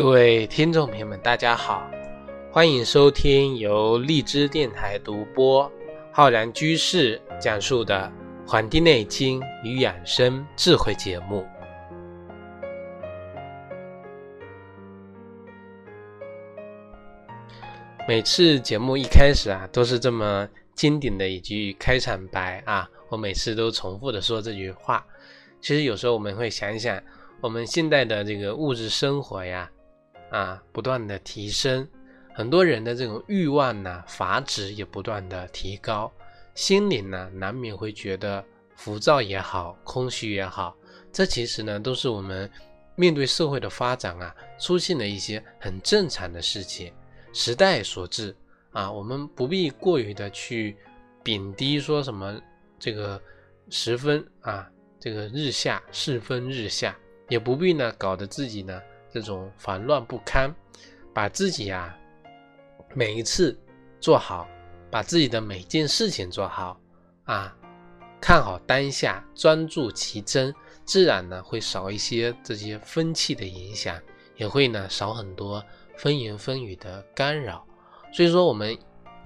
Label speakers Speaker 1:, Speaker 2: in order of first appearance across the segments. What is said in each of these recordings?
Speaker 1: 各位听众朋友们，大家好，欢迎收听由荔枝电台独播、浩然居士讲述的《黄帝内经与养生智慧》节目。每次节目一开始啊，都是这么经典的一句开场白啊，我每次都重复的说这句话。其实有时候我们会想想，我们现在的这个物质生活呀。啊，不断的提升，很多人的这种欲望呢，阀值也不断的提高，心灵呢，难免会觉得浮躁也好，空虚也好，这其实呢，都是我们面对社会的发展啊，出现了一些很正常的事情，时代所致啊，我们不必过于的去贬低说什么这个时分啊，这个日下世风日下，也不必呢，搞得自己呢。这种烦乱不堪，把自己呀每一次做好，把自己的每件事情做好啊，看好当下，专注其真，自然呢会少一些这些风气的影响，也会呢少很多风言风语的干扰。所以说我们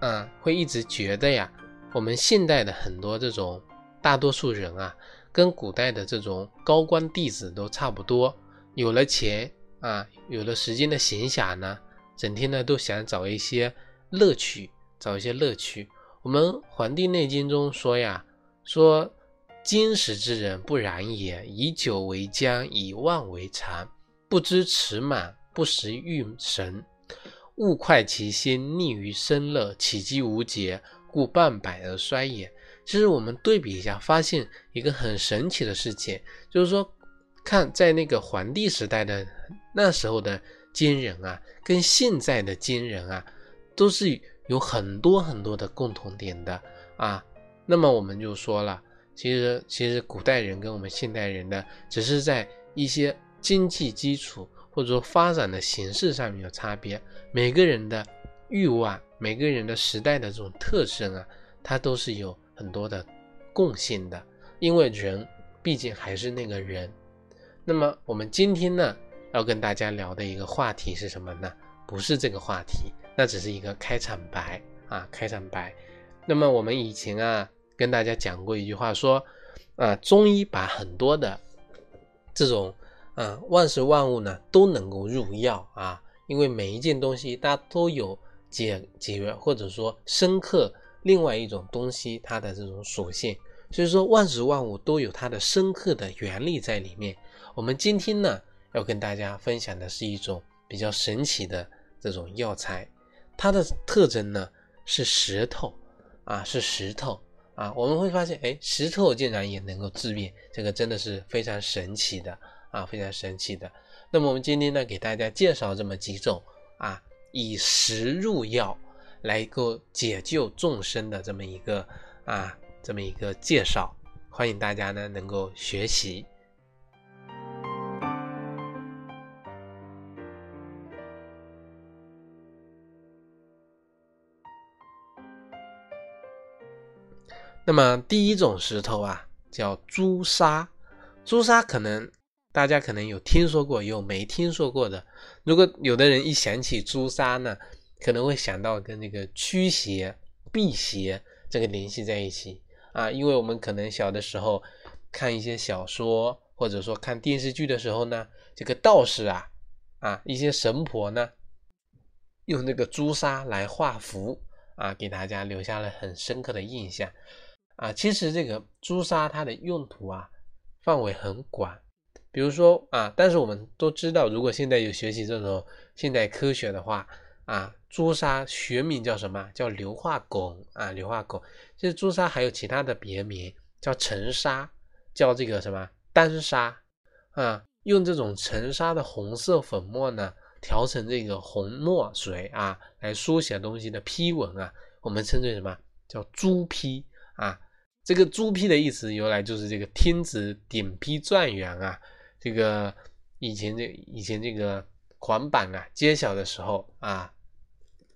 Speaker 1: 啊会一直觉得呀，我们现代的很多这种大多数人啊，跟古代的这种高官弟子都差不多，有了钱。啊，有了时间的闲暇呢，整天呢都想找一些乐趣，找一些乐趣。我们《黄帝内经》中说呀，说今时之人不然也，以酒为浆，以万为常，不知持满，不识欲神，物快其心，溺于生乐，起居无节，故半百而衰也。其实我们对比一下，发现一个很神奇的事情，就是说。看，在那个黄帝时代的那时候的金人啊，跟现在的金人啊，都是有很多很多的共同点的啊。那么我们就说了，其实其实古代人跟我们现代人的，只是在一些经济基础或者说发展的形式上面有差别。每个人的欲望，每个人的时代的这种特征啊，它都是有很多的共性的。因为人毕竟还是那个人。那么我们今天呢，要跟大家聊的一个话题是什么呢？不是这个话题，那只是一个开场白啊，开场白。那么我们以前啊，跟大家讲过一句话，说啊，中医把很多的这种啊万事万物呢都能够入药啊，因为每一件东西它都有解解或者说深刻另外一种东西它的这种属性，所以说万事万物都有它的深刻的原理在里面。我们今天呢，要跟大家分享的是一种比较神奇的这种药材，它的特征呢是石头啊，是石头啊。我们会发现，哎，石头竟然也能够治病，这个真的是非常神奇的啊，非常神奇的。那么我们今天呢，给大家介绍这么几种啊，以石入药来够解救众生的这么一个啊，这么一个介绍，欢迎大家呢能够学习。那么第一种石头啊，叫朱砂。朱砂可能大家可能有听说过，有没听说过的。如果有的人一想起朱砂呢，可能会想到跟那个驱邪、辟邪这个联系在一起啊。因为我们可能小的时候看一些小说，或者说看电视剧的时候呢，这个道士啊，啊一些神婆呢，用那个朱砂来画符啊，给大家留下了很深刻的印象。啊，其实这个朱砂它的用途啊范围很广，比如说啊，但是我们都知道，如果现在有学习这种现代科学的话啊，朱砂学名叫什么？叫硫化汞啊，硫化汞。其实朱砂还有其他的别名，叫沉砂，叫这个什么丹砂啊，用这种沉砂的红色粉末呢，调成这个红墨水啊，来书写东西的批文啊，我们称之为什么？叫朱批啊。这个朱批的意思由来就是这个天子顶批状元啊，这个以前这以前这个黄榜啊揭晓的时候啊，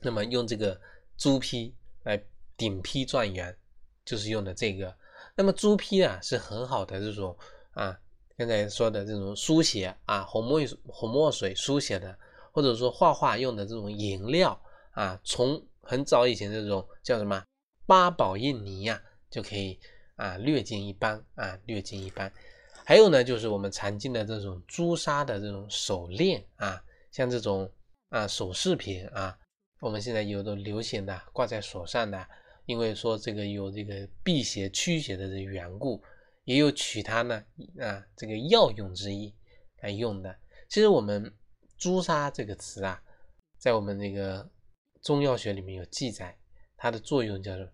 Speaker 1: 那么用这个朱批来顶批状元，就是用的这个。那么朱批啊是很好的这种啊，刚才说的这种书写啊，红墨红墨水书写的或者说画画用的这种颜料啊，从很早以前这种叫什么八宝印泥呀，就可以啊略尽一斑啊略尽一斑。还有呢，就是我们常见的这种朱砂的这种手链啊，像这种啊首饰品啊，我们现在有的流行的挂在手上的，因为说这个有这个辟邪驱邪的这缘故，也有取它呢啊这个药用之意来用的。其实我们朱砂这个词啊，在我们那个中药学里面有记载，它的作用叫做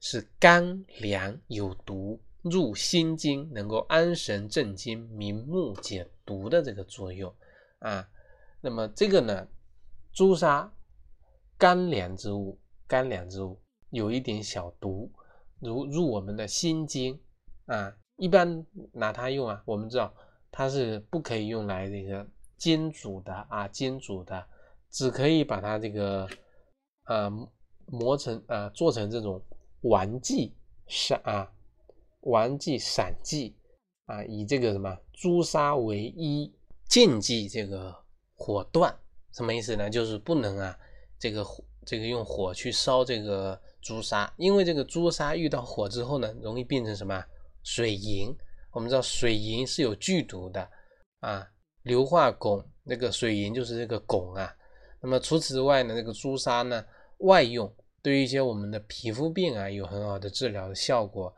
Speaker 1: 是甘凉有毒。入心经，能够安神镇惊、明目解毒的这个作用啊。那么这个呢，朱砂甘凉之物，甘凉之物有一点小毒，如入我们的心经啊。一般拿它用啊，我们知道它是不可以用来这个煎煮的啊，煎煮的只可以把它这个啊磨成啊做成这种丸剂是啊。丸剂、散剂啊，以这个什么朱砂为一，禁忌这个火断，什么意思呢？就是不能啊，这个火这个用火去烧这个朱砂，因为这个朱砂遇到火之后呢，容易变成什么水银。我们知道水银是有剧毒的啊，硫化汞那个水银就是这个汞啊。那么除此之外呢，这个朱砂呢外用，对于一些我们的皮肤病啊有很好的治疗的效果。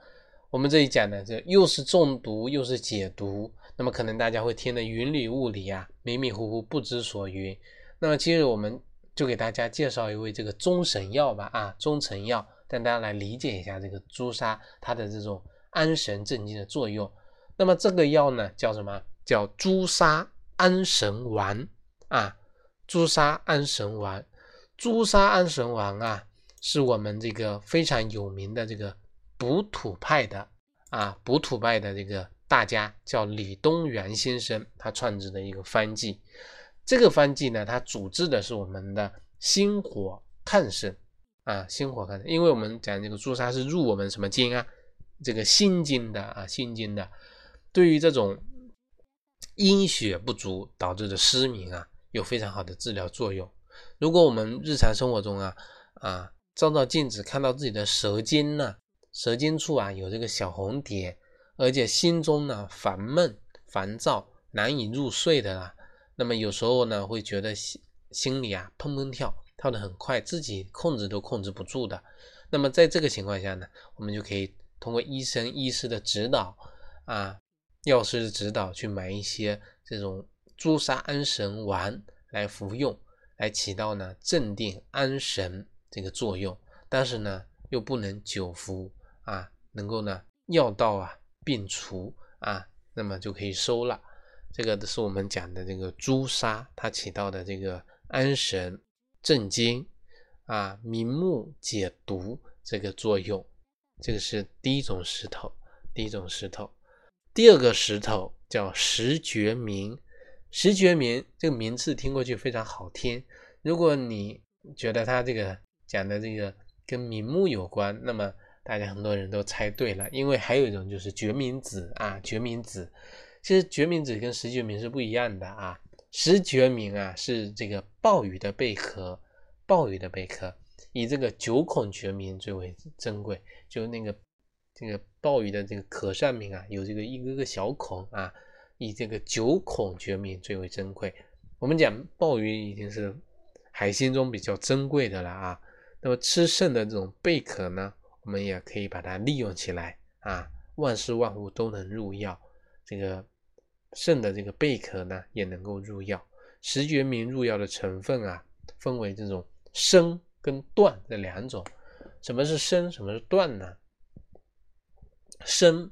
Speaker 1: 我们这里讲的这又是中毒又是解毒，那么可能大家会听得云里雾里啊，迷迷糊糊不知所云。那么今日我们就给大家介绍一味这个中神药吧，啊，中成药，让大家来理解一下这个朱砂它的这种安神镇静的作用。那么这个药呢叫什么？叫朱砂安神丸啊，朱砂安神丸，朱砂安神丸啊，是我们这个非常有名的这个。补土派的啊，补土派的这个大家叫李东垣先生，他创制的一个方剂。这个方剂呢，它主治的是我们的心火亢盛啊，心火亢盛。因为我们讲这个朱砂是入我们什么经啊？这个心经的啊，心经的。对于这种阴血不足导致的失明啊，有非常好的治疗作用。如果我们日常生活中啊啊，照照镜子看到自己的舌尖呢。舌尖处啊有这个小红点，而且心中呢烦闷、烦躁、难以入睡的啦。那么有时候呢会觉得心心里啊砰砰跳，跳得很快，自己控制都控制不住的。那么在这个情况下呢，我们就可以通过医生、医师的指导啊，药师的指导去买一些这种朱砂安神丸来服用，来起到呢镇定安神这个作用。但是呢又不能久服。啊，能够呢药到啊病除啊，那么就可以收了。这个是我们讲的这个朱砂，它起到的这个安神镇惊啊、明目解毒这个作用。这个是第一种石头，第一种石头。第二个石头叫石决明，石决明这个名字听过去非常好听。如果你觉得它这个讲的这个跟明目有关，那么大家很多人都猜对了，因为还有一种就是决明子啊，决明子，其实决明子跟石决明是不一样的啊。石决明啊是这个鲍鱼的贝壳，鲍鱼的贝壳以这个九孔决明最为珍贵，就那个这个鲍鱼的这个壳上面啊有这个一个个小孔啊，以这个九孔决明最为珍贵。我们讲鲍鱼已经是海鲜中比较珍贵的了啊，那么吃剩的这种贝壳呢？我们也可以把它利用起来啊，万事万物都能入药。这个肾的这个贝壳呢，也能够入药。石决明入药的成分啊，分为这种生跟断这两种。什么是生？什么是断呢？生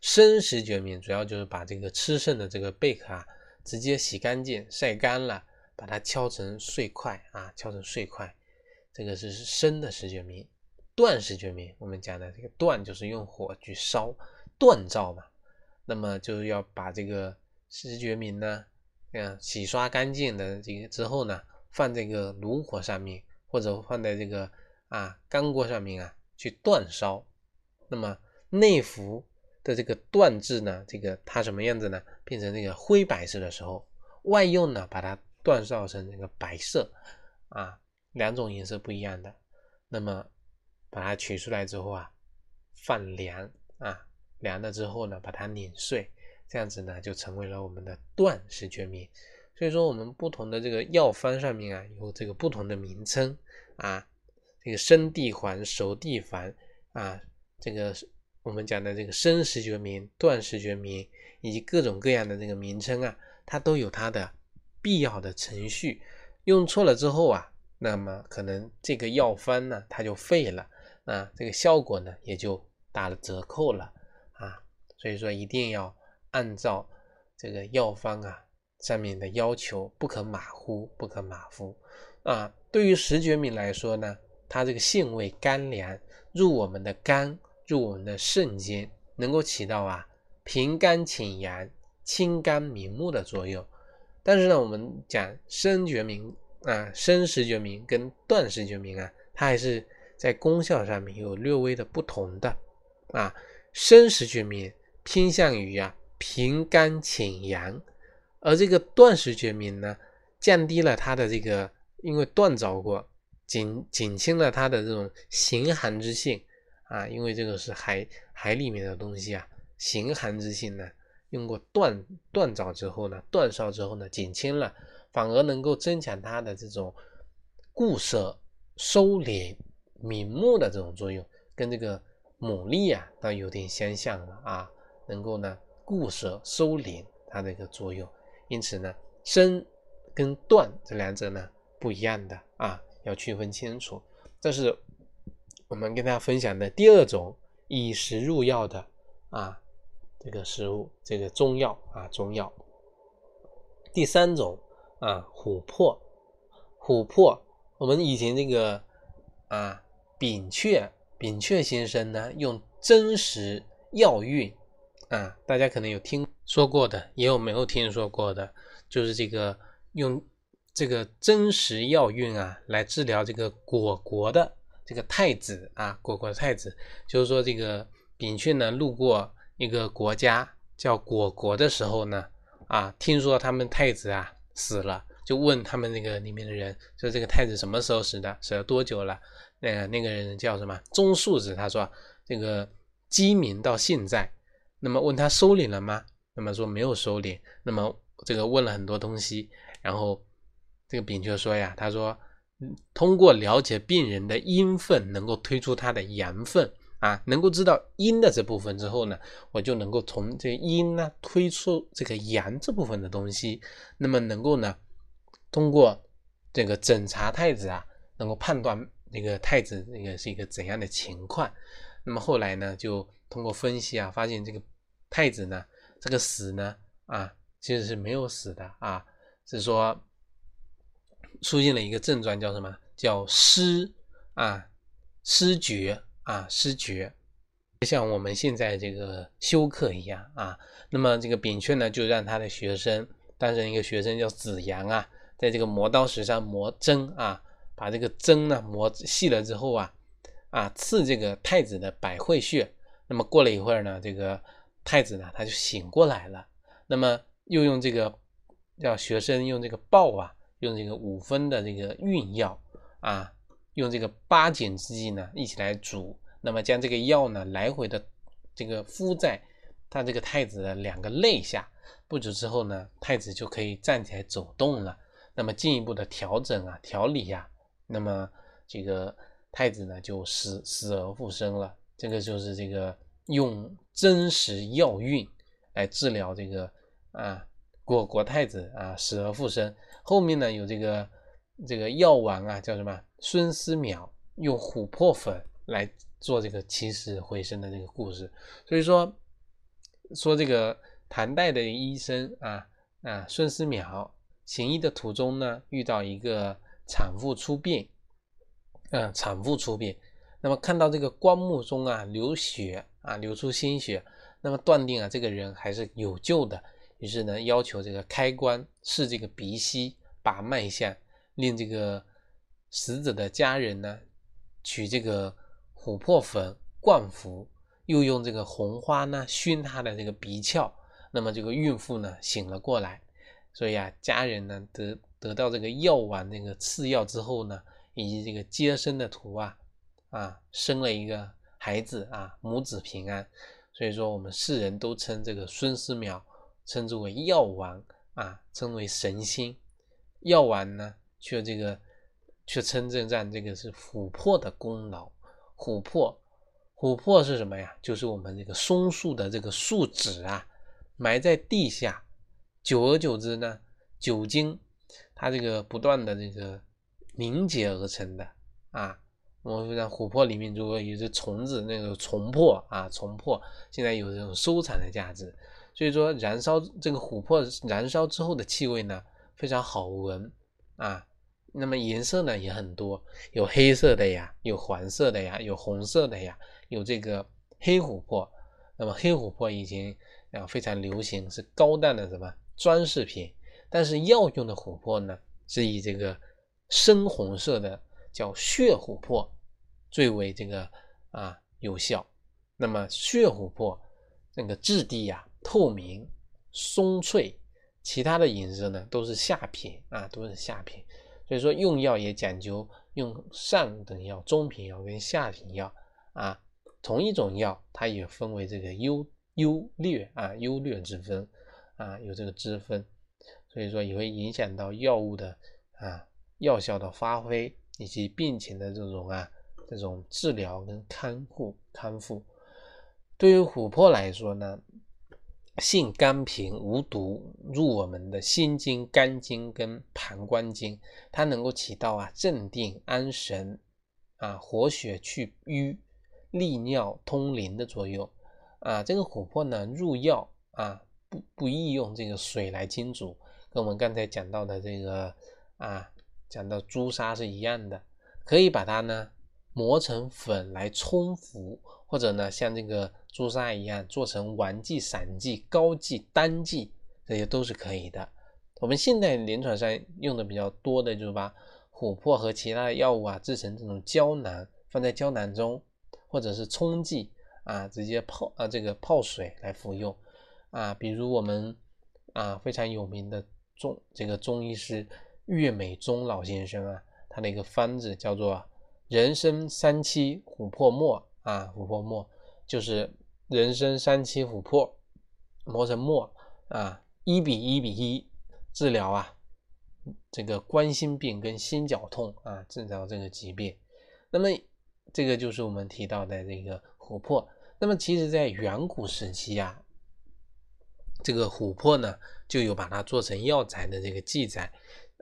Speaker 1: 生石决明主要就是把这个吃剩的这个贝壳啊，直接洗干净、晒干了，把它敲成碎块啊，敲成碎块。这个是生的石决明。锻石决明，我们讲的这个锻就是用火去烧锻造嘛，那么就是要把这个石决明呢，嗯，洗刷干净的这个之后呢，放这个炉火上面，或者放在这个啊干锅上面啊去锻烧。那么内服的这个锻制呢，这个它什么样子呢？变成这个灰白色的时候，外用呢把它锻烧成这个白色啊，两种颜色不一样的。那么把它取出来之后啊，放凉啊，凉了之后呢，把它碾碎，这样子呢就成为了我们的断石决明。所以说，我们不同的这个药方上面啊，有这个不同的名称啊，这个生地黄、熟地黄啊，这个我们讲的这个生石决明、断石决明，以及各种各样的这个名称啊，它都有它的必要的程序。用错了之后啊，那么可能这个药方呢，它就废了啊，这个效果呢也就打了折扣了啊。所以说，一定要按照这个药方啊。上面的要求不可马虎，不可马虎啊！对于石决明来说呢，它这个性味甘凉，入我们的肝，入我们的肾间，能够起到啊平肝清阳、清肝明目的作用。但是呢，我们讲生决明啊，生石决明跟断石决明啊，它还是在功效上面有略微的不同的啊。生石决明偏向于啊平肝清阳。而这个断石决明呢，降低了它的这个，因为断着过，减减轻了它的这种形寒之性啊，因为这个是海海里面的东西啊，形寒之性呢，用过断断着之后呢，断烧之后呢，减轻了，反而能够增强它的这种固摄、收敛、明目的这种作用，跟这个牡蛎啊，倒有点相像了啊，能够呢固摄、收敛它的一个作用。因此呢，生跟断这两者呢不一样的啊，要区分清楚。这是我们跟大家分享的第二种以食入药的啊这个食物，这个中药啊中药。第三种啊琥珀，琥珀，我们以前这个啊扁鹊扁鹊先生呢用真实药运啊，大家可能有听。说过的也有没有听说过的，就是这个用这个真实药运啊来治疗这个果国的这个太子啊，果国太子，就是说这个扁鹊呢路过一个国家叫果国的时候呢，啊，听说他们太子啊死了，就问他们那个里面的人，说这个太子什么时候死的，死了多久了？那个那个人叫什么？钟树子，他说这个鸡鸣到现在，那么问他收敛了吗？那么说没有收敛，那么这个问了很多东西，然后这个丙就说呀，他说，通过了解病人的阴分，能够推出他的阳分啊，能够知道阴的这部分之后呢，我就能够从这阴呢推出这个阳这部分的东西，那么能够呢，通过这个诊查太子啊，能够判断那个太子那个是一个怎样的情况，那么后来呢，就通过分析啊，发现这个太子呢。这个死呢，啊，其实是没有死的啊，是说出现了一个症状，叫什么？叫失啊，失觉啊，失觉，就像我们现在这个休克一样啊。那么这个扁鹊呢，就让他的学生，当时一个学生叫子阳啊，在这个磨刀石上磨针啊，把这个针呢磨细了之后啊，啊，刺这个太子的百会穴。那么过了一会儿呢，这个。太子呢，他就醒过来了。那么又用这个叫学生用这个鲍啊，用这个五分的这个运药啊，用这个八减之剂呢一起来煮。那么将这个药呢来回的这个敷在他这个太子的两个肋下，不久之后呢，太子就可以站起来走动了。那么进一步的调整啊、调理呀，那么这个太子呢就死死而复生了。这个就是这个。用真实药运来治疗这个啊，果国太子啊死而复生。后面呢有这个这个药王啊叫什么孙思邈用琥珀粉来做这个起死回生的这个故事。所以说说这个唐代的医生啊啊孙思邈行医的途中呢遇到一个产妇出殡，嗯产妇出殡，那么看到这个棺木中啊流血。啊，流出鲜血，那么断定啊，这个人还是有救的。于是呢，要求这个开棺试这个鼻息，把脉象，令这个死者的家人呢取这个琥珀粉灌服，又用这个红花呢熏他的这个鼻窍。那么这个孕妇呢醒了过来，所以啊，家人呢得得到这个药丸那个赐药之后呢，以及这个接生的图啊啊，生了一个孩子啊，母子平安。所以说，我们世人都称这个孙思邈称之为药王啊，称为神仙。药丸呢，却这个却称这赞这个是琥珀的功劳。琥珀，琥珀是什么呀？就是我们这个松树的这个树脂啊，埋在地下，久而久之呢，酒精它这个不断的这个凝结而成的啊。我们讲琥珀里面如果有只虫子，那个虫珀啊，虫珀现在有这种收藏的价值。所以说，燃烧这个琥珀燃烧之后的气味呢，非常好闻啊。那么颜色呢也很多，有黑色的呀，有黄色的呀，有红色的呀，有这个黑琥珀。那么黑琥珀以前啊非常流行，是高档的什么装饰品。但是药用的琥珀呢，是以这个深红色的。叫血琥珀最为这个啊有效。那么血琥珀那个质地呀透明松脆，其他的颜色呢都是下品啊，都是下品。所以说用药也讲究用上等药、中品药跟下品药啊。同一种药它也分为这个优优劣啊，优劣之分啊，有这个之分。所以说也会影响到药物的啊药效的发挥。以及病情的这种啊，这种治疗跟康复康复，对于琥珀来说呢，性甘平无毒，入我们的心经、肝经跟膀胱经，它能够起到啊镇定安神啊活血去瘀、利尿通淋的作用啊。这个琥珀呢入药啊不不宜用这个水来浸煮，跟我们刚才讲到的这个啊。讲到朱砂是一样的，可以把它呢磨成粉来冲服，或者呢像这个朱砂一样做成丸剂、散剂、膏剂、单剂，这些都是可以的。我们现在临床上用的比较多的就是把琥珀和其他的药物啊制成这种胶囊，放在胶囊中，或者是冲剂啊，直接泡啊这个泡水来服用啊。比如我们啊非常有名的中这个中医师。岳美忠老先生啊，他的一个方子叫做人参三七琥珀末啊，琥珀末就是人参三七琥珀磨成末啊，一比一比一治疗啊这个冠心病跟心绞痛啊，治疗这个疾病。那么这个就是我们提到的这个琥珀。那么其实在远古时期啊，这个琥珀呢就有把它做成药材的这个记载。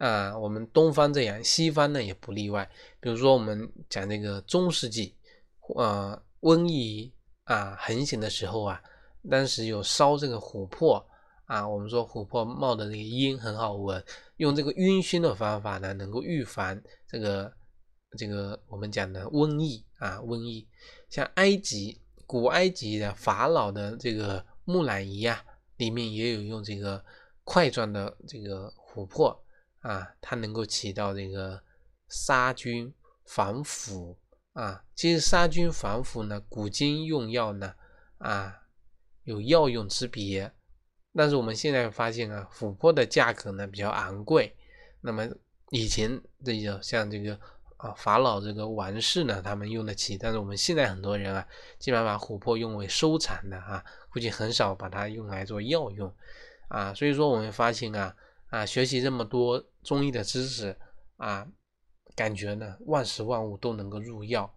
Speaker 1: 啊，我们东方这样，西方呢也不例外。比如说，我们讲这个中世纪，呃，瘟疫啊横行的时候啊，当时有烧这个琥珀啊，我们说琥珀冒的那个烟很好闻，用这个晕熏的方法呢，能够预防这个这个我们讲的瘟疫啊，瘟疫。像埃及古埃及的法老的这个木乃伊啊，里面也有用这个块状的这个琥珀。啊，它能够起到这个杀菌防腐啊。其实杀菌防腐呢，古今用药呢啊有药用之别。但是我们现在发现啊，琥珀的价格呢比较昂贵。那么以前这个像这个啊法老这个王室呢，他们用得起。但是我们现在很多人啊，基本上把琥珀用为收藏的啊，估计很少把它用来做药用啊。所以说我们发现啊。啊，学习这么多中医的知识啊，感觉呢，万事万物都能够入药。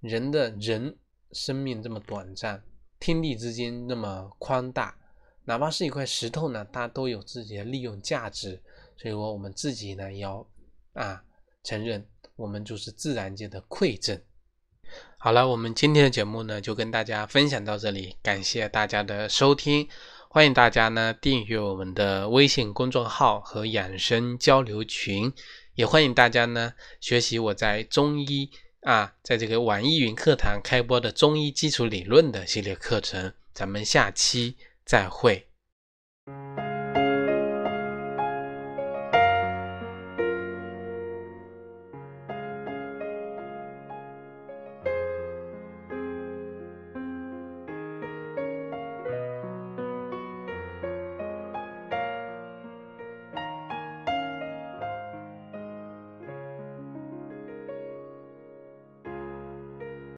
Speaker 1: 人的人生命这么短暂，天地之间那么宽大，哪怕是一块石头呢，它都有自己的利用价值。所以说，我们自己呢，要啊承认，我们就是自然界的馈赠。好了，我们今天的节目呢，就跟大家分享到这里，感谢大家的收听。欢迎大家呢订阅我们的微信公众号和养生交流群，也欢迎大家呢学习我在中医啊，在这个网易云课堂开播的中医基础理论的系列课程。咱们下期再会。